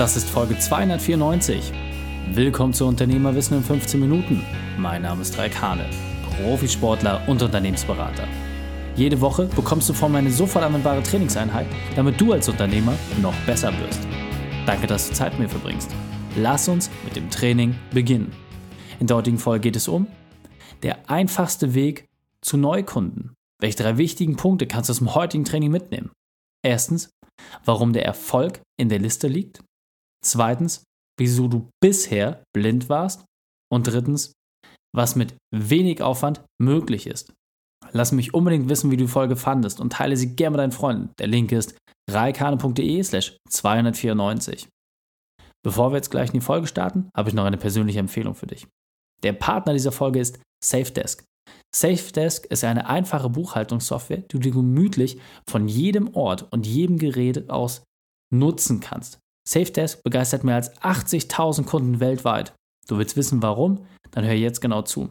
Das ist Folge 294. Willkommen zu Unternehmerwissen in 15 Minuten. Mein Name ist Raik Hane, Profisportler und Unternehmensberater. Jede Woche bekommst du von mir eine sofort anwendbare Trainingseinheit, damit du als Unternehmer noch besser wirst. Danke, dass du Zeit mit mir verbringst. Lass uns mit dem Training beginnen. In der heutigen Folge geht es um der einfachste Weg zu Neukunden. Welche drei wichtigen Punkte kannst du aus dem heutigen Training mitnehmen? Erstens, warum der Erfolg in der Liste liegt. Zweitens, wieso du bisher blind warst. Und drittens, was mit wenig Aufwand möglich ist. Lass mich unbedingt wissen, wie du die Folge fandest und teile sie gerne mit deinen Freunden. Der Link ist reikane.de slash 294. Bevor wir jetzt gleich in die Folge starten, habe ich noch eine persönliche Empfehlung für dich. Der Partner dieser Folge ist SafeDesk. SafeDesk ist eine einfache Buchhaltungssoftware, die du gemütlich von jedem Ort und jedem Gerät aus nutzen kannst. SafeDesk begeistert mehr als 80.000 Kunden weltweit. Du willst wissen, warum? Dann hör jetzt genau zu.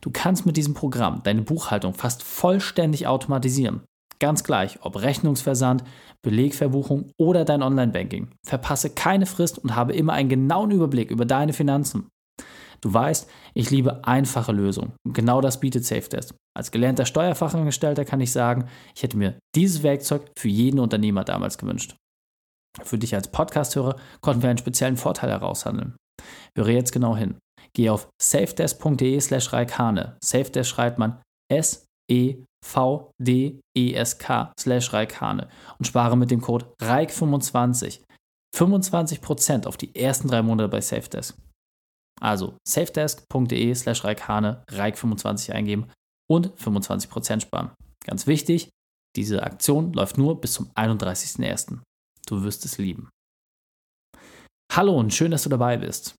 Du kannst mit diesem Programm deine Buchhaltung fast vollständig automatisieren. Ganz gleich, ob Rechnungsversand, Belegverbuchung oder dein Online-Banking. Verpasse keine Frist und habe immer einen genauen Überblick über deine Finanzen. Du weißt, ich liebe einfache Lösungen. Und genau das bietet SafeDesk. Als gelernter Steuerfachangestellter kann ich sagen, ich hätte mir dieses Werkzeug für jeden Unternehmer damals gewünscht. Für dich als Podcast-Hörer konnten wir einen speziellen Vorteil heraushandeln. Höre jetzt genau hin. Geh auf safedesk.de slash reikane. Safedesk schreibt man S-E-V-D-E-S-K slash reikane und spare mit dem Code REIK25 25% auf die ersten drei Monate bei Safedesk. Also safedesk.de slash reikane, reik25 eingeben und 25% sparen. Ganz wichtig, diese Aktion läuft nur bis zum 31.01. Du wirst es lieben. Hallo und schön, dass du dabei bist.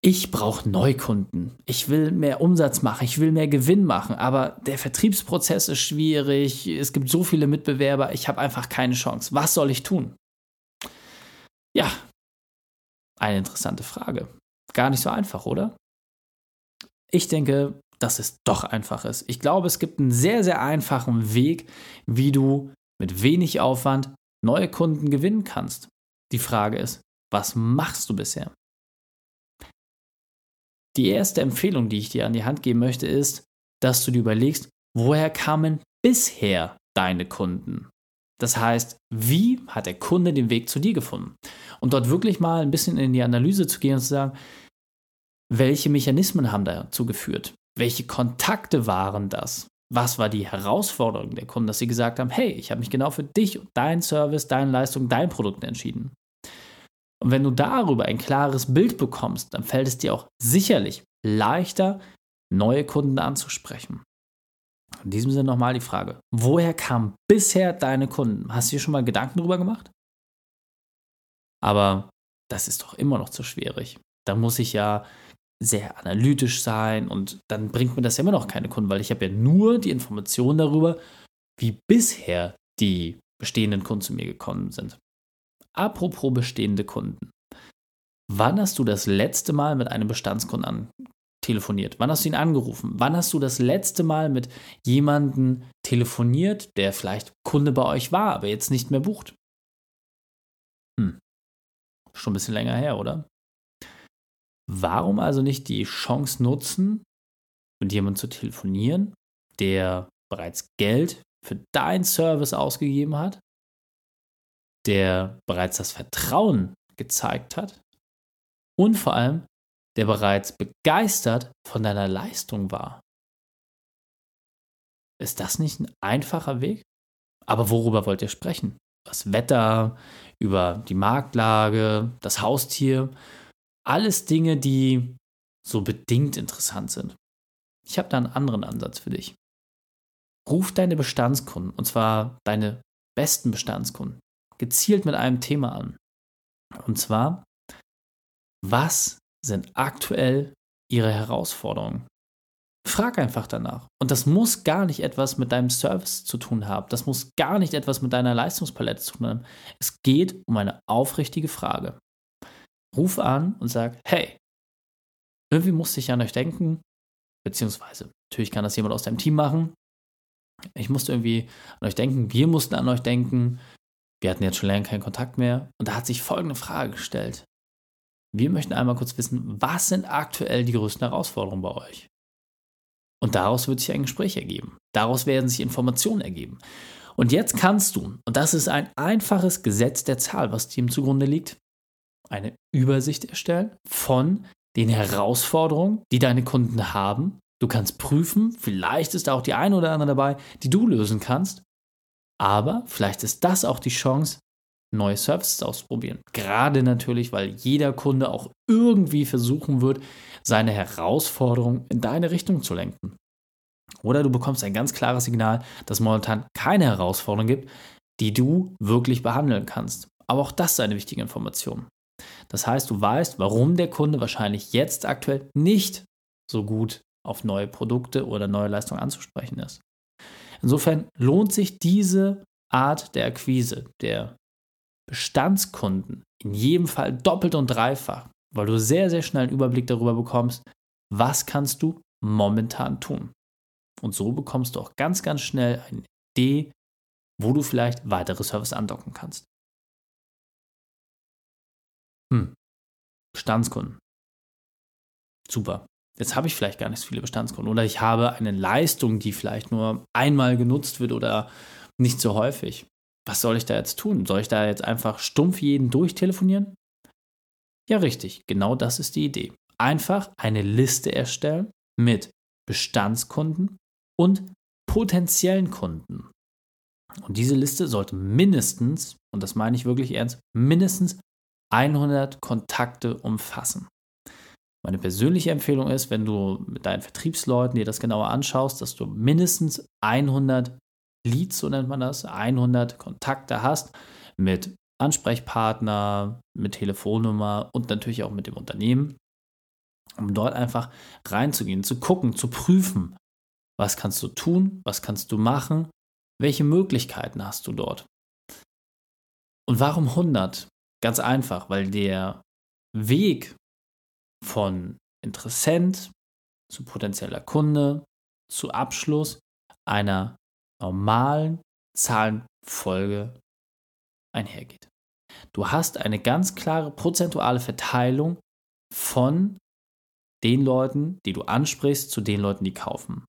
Ich brauche Neukunden. Ich will mehr Umsatz machen. Ich will mehr Gewinn machen. Aber der Vertriebsprozess ist schwierig. Es gibt so viele Mitbewerber. Ich habe einfach keine Chance. Was soll ich tun? Ja, eine interessante Frage. Gar nicht so einfach, oder? Ich denke, dass es doch einfach ist. Ich glaube, es gibt einen sehr, sehr einfachen Weg, wie du mit wenig Aufwand neue Kunden gewinnen kannst. Die Frage ist, was machst du bisher? Die erste Empfehlung, die ich dir an die Hand geben möchte, ist, dass du dir überlegst, woher kamen bisher deine Kunden? Das heißt, wie hat der Kunde den Weg zu dir gefunden? Und dort wirklich mal ein bisschen in die Analyse zu gehen und zu sagen, welche Mechanismen haben dazu geführt? Welche Kontakte waren das? Was war die Herausforderung der Kunden, dass sie gesagt haben, hey, ich habe mich genau für dich, dein Service, deine Leistung, dein Produkt entschieden. Und wenn du darüber ein klares Bild bekommst, dann fällt es dir auch sicherlich leichter, neue Kunden anzusprechen. In diesem Sinne nochmal die Frage, woher kamen bisher deine Kunden? Hast du dir schon mal Gedanken darüber gemacht? Aber das ist doch immer noch zu schwierig. Da muss ich ja sehr analytisch sein und dann bringt mir das ja immer noch keine Kunden, weil ich habe ja nur die Information darüber, wie bisher die bestehenden Kunden zu mir gekommen sind. Apropos bestehende Kunden. Wann hast du das letzte Mal mit einem Bestandskunden telefoniert? Wann hast du ihn angerufen? Wann hast du das letzte Mal mit jemandem telefoniert, der vielleicht Kunde bei euch war, aber jetzt nicht mehr bucht? Hm. Schon ein bisschen länger her, oder? Warum also nicht die Chance nutzen, mit jemandem zu telefonieren, der bereits Geld für deinen Service ausgegeben hat, der bereits das Vertrauen gezeigt hat und vor allem, der bereits begeistert von deiner Leistung war. Ist das nicht ein einfacher Weg? Aber worüber wollt ihr sprechen? Das Wetter, über die Marktlage, das Haustier alles Dinge, die so bedingt interessant sind. Ich habe da einen anderen Ansatz für dich. Ruf deine Bestandskunden, und zwar deine besten Bestandskunden, gezielt mit einem Thema an. Und zwar, was sind aktuell ihre Herausforderungen? Frag einfach danach. Und das muss gar nicht etwas mit deinem Service zu tun haben. Das muss gar nicht etwas mit deiner Leistungspalette zu tun haben. Es geht um eine aufrichtige Frage ruf an und sag, hey, irgendwie musste ich an euch denken, beziehungsweise natürlich kann das jemand aus deinem Team machen. Ich musste irgendwie an euch denken, wir mussten an euch denken. wir hatten jetzt schon länger keinen Kontakt mehr und da hat sich folgende Frage gestellt. Wir möchten einmal kurz wissen, was sind aktuell die größten Herausforderungen bei euch? Und daraus wird sich ein Gespräch ergeben. Daraus werden sich Informationen ergeben. Und jetzt kannst du, und das ist ein einfaches Gesetz der Zahl, was dem zugrunde liegt, eine Übersicht erstellen von den Herausforderungen, die deine Kunden haben. Du kannst prüfen, vielleicht ist da auch die eine oder andere dabei, die du lösen kannst. Aber vielleicht ist das auch die Chance, neue Services auszuprobieren. Gerade natürlich, weil jeder Kunde auch irgendwie versuchen wird, seine Herausforderung in deine Richtung zu lenken. Oder du bekommst ein ganz klares Signal, dass es momentan keine Herausforderung gibt, die du wirklich behandeln kannst. Aber auch das ist eine wichtige Information. Das heißt, du weißt, warum der Kunde wahrscheinlich jetzt aktuell nicht so gut auf neue Produkte oder neue Leistungen anzusprechen ist. Insofern lohnt sich diese Art der Akquise, der Bestandskunden in jedem Fall doppelt und dreifach, weil du sehr, sehr schnell einen Überblick darüber bekommst, was kannst du momentan tun. Und so bekommst du auch ganz, ganz schnell eine Idee, wo du vielleicht weitere Services andocken kannst. Hm. Bestandskunden. Super. Jetzt habe ich vielleicht gar nicht so viele Bestandskunden oder ich habe eine Leistung, die vielleicht nur einmal genutzt wird oder nicht so häufig. Was soll ich da jetzt tun? Soll ich da jetzt einfach stumpf jeden durchtelefonieren? Ja, richtig. Genau das ist die Idee. Einfach eine Liste erstellen mit Bestandskunden und potenziellen Kunden. Und diese Liste sollte mindestens, und das meine ich wirklich ernst, mindestens 100 Kontakte umfassen. Meine persönliche Empfehlung ist, wenn du mit deinen Vertriebsleuten dir das genauer anschaust, dass du mindestens 100 Leads, so nennt man das, 100 Kontakte hast mit Ansprechpartner, mit Telefonnummer und natürlich auch mit dem Unternehmen, um dort einfach reinzugehen, zu gucken, zu prüfen, was kannst du tun, was kannst du machen, welche Möglichkeiten hast du dort. Und warum 100? Ganz einfach, weil der Weg von Interessent zu potenzieller Kunde zu Abschluss einer normalen Zahlenfolge einhergeht. Du hast eine ganz klare prozentuale Verteilung von den Leuten, die du ansprichst, zu den Leuten, die kaufen.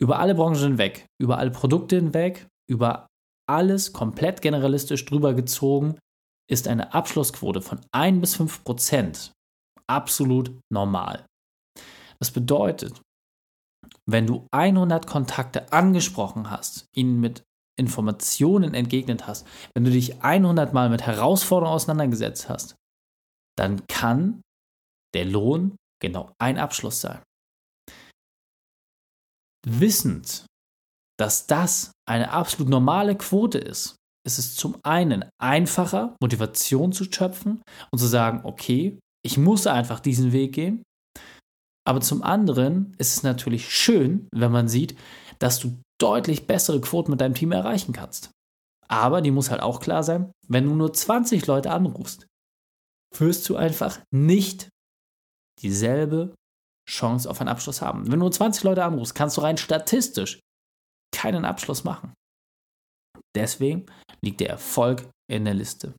Über alle Branchen hinweg, über alle Produkte hinweg, über alles komplett generalistisch drüber gezogen, ist eine Abschlussquote von 1 bis 5 Prozent absolut normal. Das bedeutet, wenn du 100 Kontakte angesprochen hast, ihnen mit Informationen entgegnet hast, wenn du dich 100 Mal mit Herausforderungen auseinandergesetzt hast, dann kann der Lohn genau ein Abschluss sein. Wissend, dass das eine absolut normale Quote ist, ist es zum einen einfacher, Motivation zu schöpfen und zu sagen, okay, ich muss einfach diesen Weg gehen. Aber zum anderen ist es natürlich schön, wenn man sieht, dass du deutlich bessere Quoten mit deinem Team erreichen kannst. Aber die muss halt auch klar sein, wenn du nur 20 Leute anrufst, wirst du einfach nicht dieselbe Chance auf einen Abschluss haben. Wenn du nur 20 Leute anrufst, kannst du rein statistisch keinen Abschluss machen. Deswegen liegt der Erfolg in der Liste.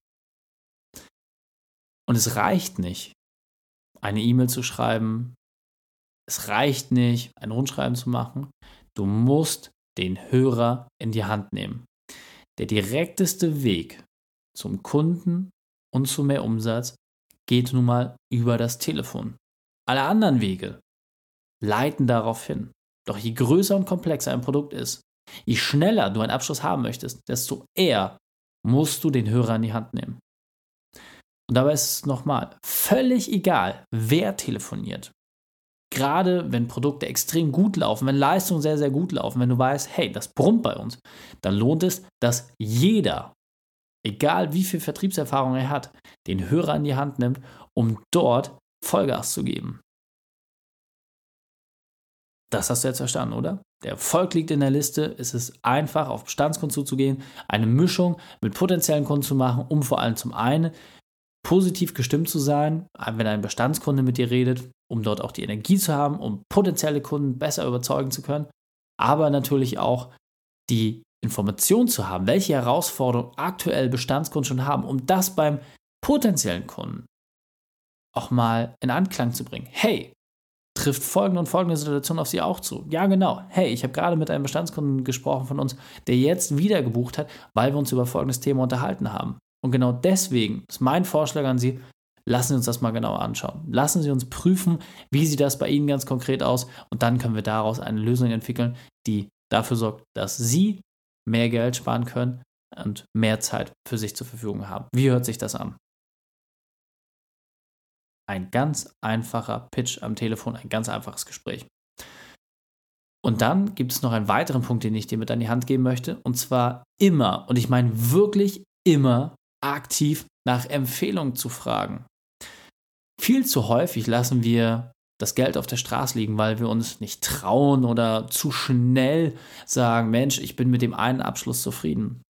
Und es reicht nicht, eine E-Mail zu schreiben. Es reicht nicht, ein Rundschreiben zu machen. Du musst den Hörer in die Hand nehmen. Der direkteste Weg zum Kunden und zu mehr Umsatz geht nun mal über das Telefon. Alle anderen Wege leiten darauf hin. Doch je größer und komplexer ein Produkt ist, je schneller du einen Abschluss haben möchtest, desto eher musst du den Hörer in die Hand nehmen. Und dabei ist es nochmal völlig egal, wer telefoniert. Gerade wenn Produkte extrem gut laufen, wenn Leistungen sehr, sehr gut laufen, wenn du weißt, hey, das brummt bei uns, dann lohnt es, dass jeder, egal wie viel Vertriebserfahrung er hat, den Hörer in die Hand nimmt, um dort Vollgas zu geben. Das hast du jetzt verstanden, oder? Der Erfolg liegt in der Liste. Es ist einfach, auf Bestandskunden zuzugehen, eine Mischung mit potenziellen Kunden zu machen, um vor allem zum einen positiv gestimmt zu sein, wenn ein Bestandskunde mit dir redet, um dort auch die Energie zu haben, um potenzielle Kunden besser überzeugen zu können, aber natürlich auch die Informationen zu haben, welche Herausforderungen aktuell Bestandskunden schon haben, um das beim potenziellen Kunden auch mal in Anklang zu bringen. Hey, trifft folgende und folgende Situation auf Sie auch zu. Ja, genau. Hey, ich habe gerade mit einem Bestandskunden gesprochen von uns, der jetzt wieder gebucht hat, weil wir uns über folgendes Thema unterhalten haben. Und genau deswegen ist mein Vorschlag an Sie, lassen Sie uns das mal genauer anschauen. Lassen Sie uns prüfen, wie sieht das bei Ihnen ganz konkret aus und dann können wir daraus eine Lösung entwickeln, die dafür sorgt, dass Sie mehr Geld sparen können und mehr Zeit für sich zur Verfügung haben. Wie hört sich das an? Ein ganz einfacher Pitch am Telefon, ein ganz einfaches Gespräch. Und dann gibt es noch einen weiteren Punkt, den ich dir mit an die Hand geben möchte. Und zwar immer, und ich meine wirklich immer, aktiv nach Empfehlungen zu fragen. Viel zu häufig lassen wir das Geld auf der Straße liegen, weil wir uns nicht trauen oder zu schnell sagen, Mensch, ich bin mit dem einen Abschluss zufrieden.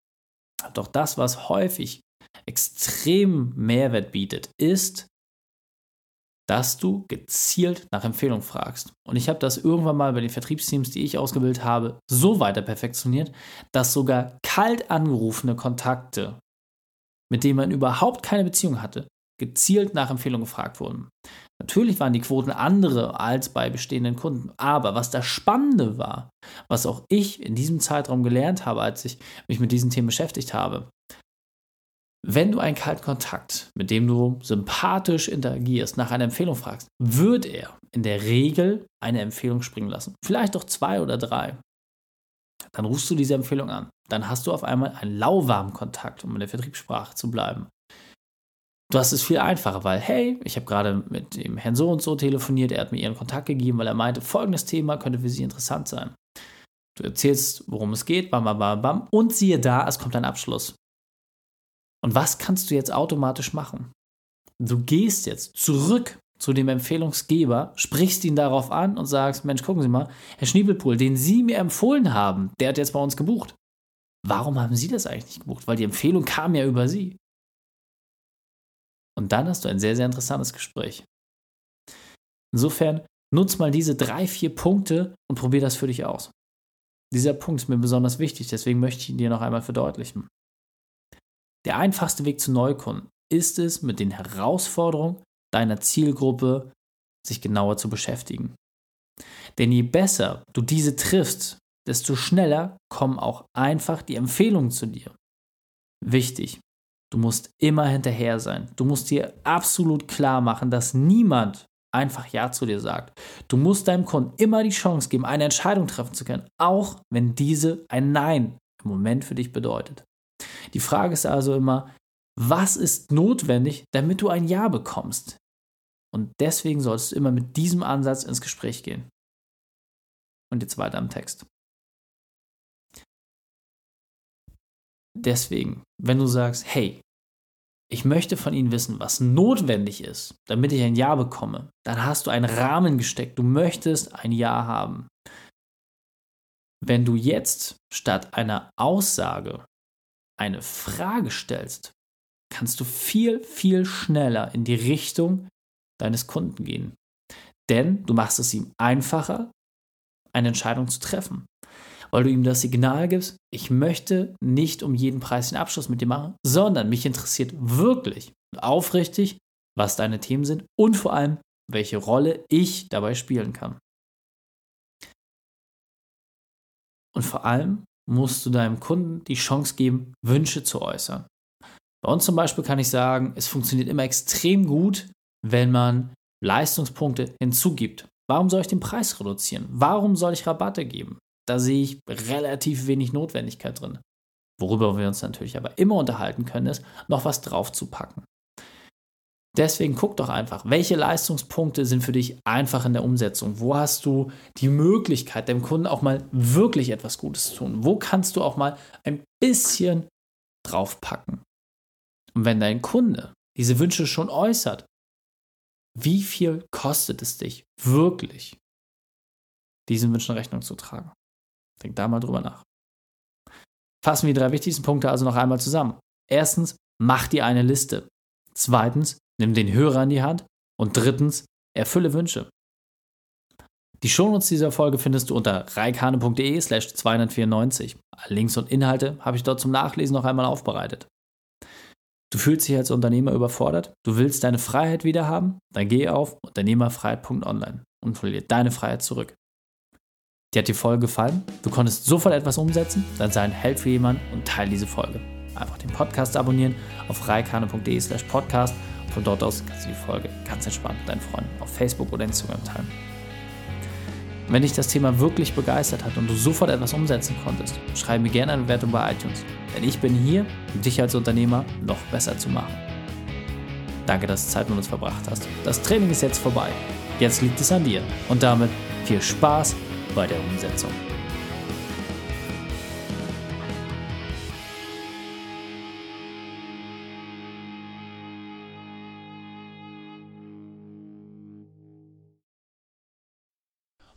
Doch das, was häufig extrem Mehrwert bietet, ist, dass du gezielt nach Empfehlung fragst. Und ich habe das irgendwann mal bei den Vertriebsteams, die ich ausgebildet habe, so weiter perfektioniert, dass sogar kalt angerufene Kontakte, mit denen man überhaupt keine Beziehung hatte, gezielt nach Empfehlung gefragt wurden. Natürlich waren die Quoten andere als bei bestehenden Kunden, aber was das Spannende war, was auch ich in diesem Zeitraum gelernt habe, als ich mich mit diesen Themen beschäftigt habe, wenn du einen kalten Kontakt, mit dem du sympathisch interagierst, nach einer Empfehlung fragst, wird er in der Regel eine Empfehlung springen lassen. Vielleicht auch zwei oder drei. Dann rufst du diese Empfehlung an. Dann hast du auf einmal einen lauwarmen Kontakt, um in der Vertriebssprache zu bleiben. Du hast es viel einfacher, weil, hey, ich habe gerade mit dem Herrn so und so telefoniert, er hat mir ihren Kontakt gegeben, weil er meinte, folgendes Thema könnte für Sie interessant sein. Du erzählst, worum es geht, bam, bam, bam, bam, und siehe da, es kommt ein Abschluss. Und was kannst du jetzt automatisch machen? Du gehst jetzt zurück zu dem Empfehlungsgeber, sprichst ihn darauf an und sagst, Mensch, gucken Sie mal, Herr Schniebelpool, den Sie mir empfohlen haben, der hat jetzt bei uns gebucht. Warum haben Sie das eigentlich nicht gebucht? Weil die Empfehlung kam ja über Sie. Und dann hast du ein sehr, sehr interessantes Gespräch. Insofern nutz mal diese drei, vier Punkte und probier das für dich aus. Dieser Punkt ist mir besonders wichtig, deswegen möchte ich ihn dir noch einmal verdeutlichen. Der einfachste Weg zu Neukunden ist es, mit den Herausforderungen deiner Zielgruppe sich genauer zu beschäftigen. Denn je besser du diese triffst, desto schneller kommen auch einfach die Empfehlungen zu dir. Wichtig, Du musst immer hinterher sein. Du musst dir absolut klar machen, dass niemand einfach Ja zu dir sagt. Du musst deinem Kunden immer die Chance geben, eine Entscheidung treffen zu können, auch wenn diese ein Nein im Moment für dich bedeutet. Die Frage ist also immer, was ist notwendig, damit du ein Ja bekommst? Und deswegen solltest du immer mit diesem Ansatz ins Gespräch gehen. Und jetzt weiter im Text. Deswegen, wenn du sagst, hey, ich möchte von Ihnen wissen, was notwendig ist, damit ich ein Ja bekomme, dann hast du einen Rahmen gesteckt. Du möchtest ein Ja haben. Wenn du jetzt statt einer Aussage eine Frage stellst, kannst du viel, viel schneller in die Richtung deines Kunden gehen. Denn du machst es ihm einfacher, eine Entscheidung zu treffen weil du ihm das Signal gibst, ich möchte nicht um jeden Preis den Abschluss mit dir machen, sondern mich interessiert wirklich und aufrichtig, was deine Themen sind und vor allem, welche Rolle ich dabei spielen kann. Und vor allem musst du deinem Kunden die Chance geben, Wünsche zu äußern. Bei uns zum Beispiel kann ich sagen, es funktioniert immer extrem gut, wenn man Leistungspunkte hinzugibt. Warum soll ich den Preis reduzieren? Warum soll ich Rabatte geben? Da sehe ich relativ wenig Notwendigkeit drin. Worüber wir uns natürlich aber immer unterhalten können, ist, noch was drauf zu packen. Deswegen guck doch einfach, welche Leistungspunkte sind für dich einfach in der Umsetzung? Wo hast du die Möglichkeit, dem Kunden auch mal wirklich etwas Gutes zu tun? Wo kannst du auch mal ein bisschen draufpacken? Und wenn dein Kunde diese Wünsche schon äußert, wie viel kostet es dich wirklich, diesen Wünschen Rechnung zu tragen? Denk da mal drüber nach. Fassen wir die drei wichtigsten Punkte also noch einmal zusammen. Erstens, mach dir eine Liste. Zweitens, nimm den Hörer in die Hand. Und drittens, erfülle Wünsche. Die Shownotes dieser Folge findest du unter reikane.de slash 294. Links und Inhalte habe ich dort zum Nachlesen noch einmal aufbereitet. Du fühlst dich als Unternehmer überfordert? Du willst deine Freiheit wieder haben? Dann geh auf unternehmerfreiheit.online und dir deine Freiheit zurück. Dir hat die Folge gefallen? Du konntest sofort etwas umsetzen? Dann sei ein Held für jemanden und teile diese Folge. Einfach den Podcast abonnieren auf reikane.de slash podcast. Von dort aus kannst du die Folge ganz entspannt mit deinen Freunden auf Facebook oder Instagram teilen. Wenn dich das Thema wirklich begeistert hat und du sofort etwas umsetzen konntest, schreibe mir gerne eine Bewertung bei iTunes. Denn ich bin hier, um dich als Unternehmer noch besser zu machen. Danke, dass du Zeit mit uns verbracht hast. Das Training ist jetzt vorbei. Jetzt liegt es an dir. Und damit viel Spaß bei der Umsetzung.